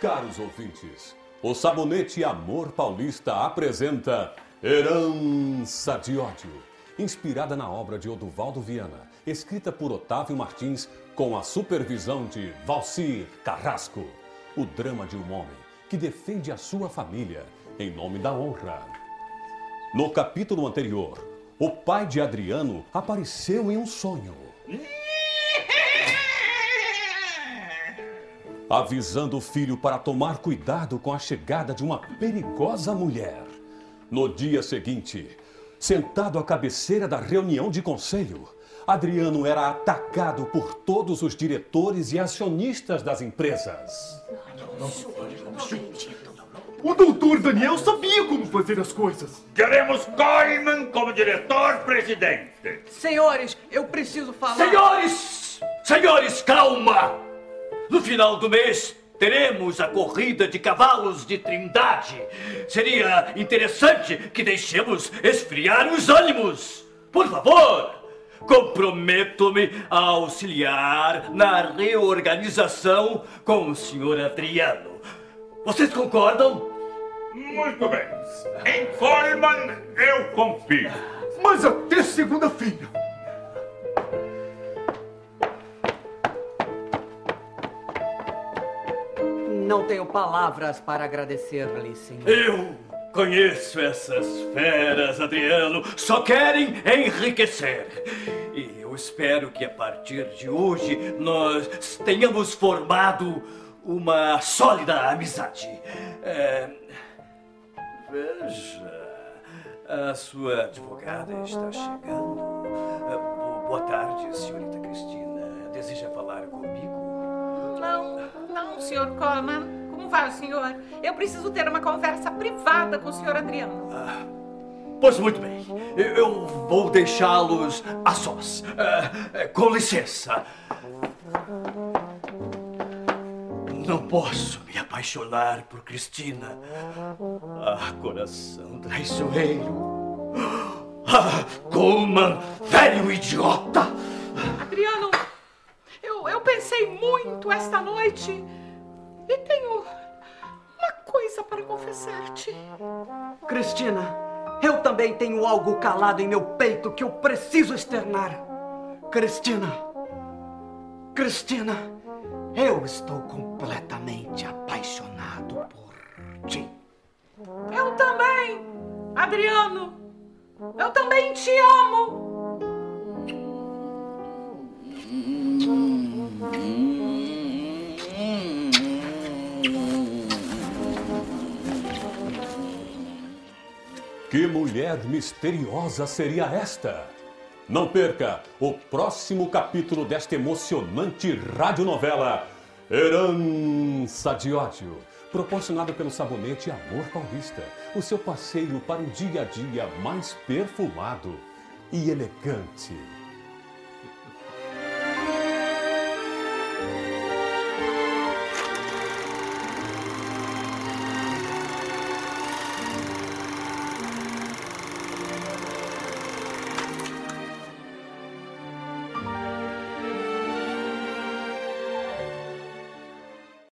Caros ouvintes, o Sabonete Amor Paulista apresenta Herança de Ódio, inspirada na obra de Oduvaldo Viana, escrita por Otávio Martins com a supervisão de Valcir Carrasco. O drama de um homem que defende a sua família em nome da honra. No capítulo anterior, o pai de Adriano apareceu em um sonho. Avisando o filho para tomar cuidado com a chegada de uma perigosa mulher. No dia seguinte, sentado à cabeceira da reunião de conselho, Adriano era atacado por todos os diretores e acionistas das empresas. O doutor Daniel sabia como fazer as coisas. Queremos Coleman como diretor-presidente. Senhores, eu preciso falar. Senhores! Senhores, calma! No final do mês, teremos a corrida de cavalos de Trindade. Seria interessante que deixemos esfriar os ânimos. Por favor, comprometo-me a auxiliar na reorganização com o senhor Adriano. Vocês concordam? Muito bem. Em Coleman, eu confio. Mas até segunda-feira. Não tenho palavras para agradecer-lhe, senhor. Eu conheço essas feras, Adriano. Só querem enriquecer. E eu espero que a partir de hoje nós tenhamos formado uma sólida amizade. É... Veja, a sua advogada está chegando. É, Boa tarde, senhorita Cristina. Deseja falar comigo? Não, não, senhor Coleman. Como vai o senhor? Eu preciso ter uma conversa privada com o senhor Adriano. Pois muito bem, eu- vou deixá-los a sós. É, com licença. Não posso me apaixonar por Cristina. Ah, coração traiçoeiro. Ah, Coleman, velho idiota. Adriano, eu, eu pensei muito esta noite e tenho uma coisa para confessar-te. Cristina, eu também tenho algo calado em meu peito que eu preciso externar. Cristina, Cristina, eu estou completamente apaixonado por ti. Eu também, Adriano. Eu também te amo. Que mulher misteriosa seria esta? Não perca o próximo capítulo desta emocionante radionovela Herança de Ódio, proporcionado pelo Sabonete Amor Paulista, o seu passeio para um dia a dia mais perfumado e elegante.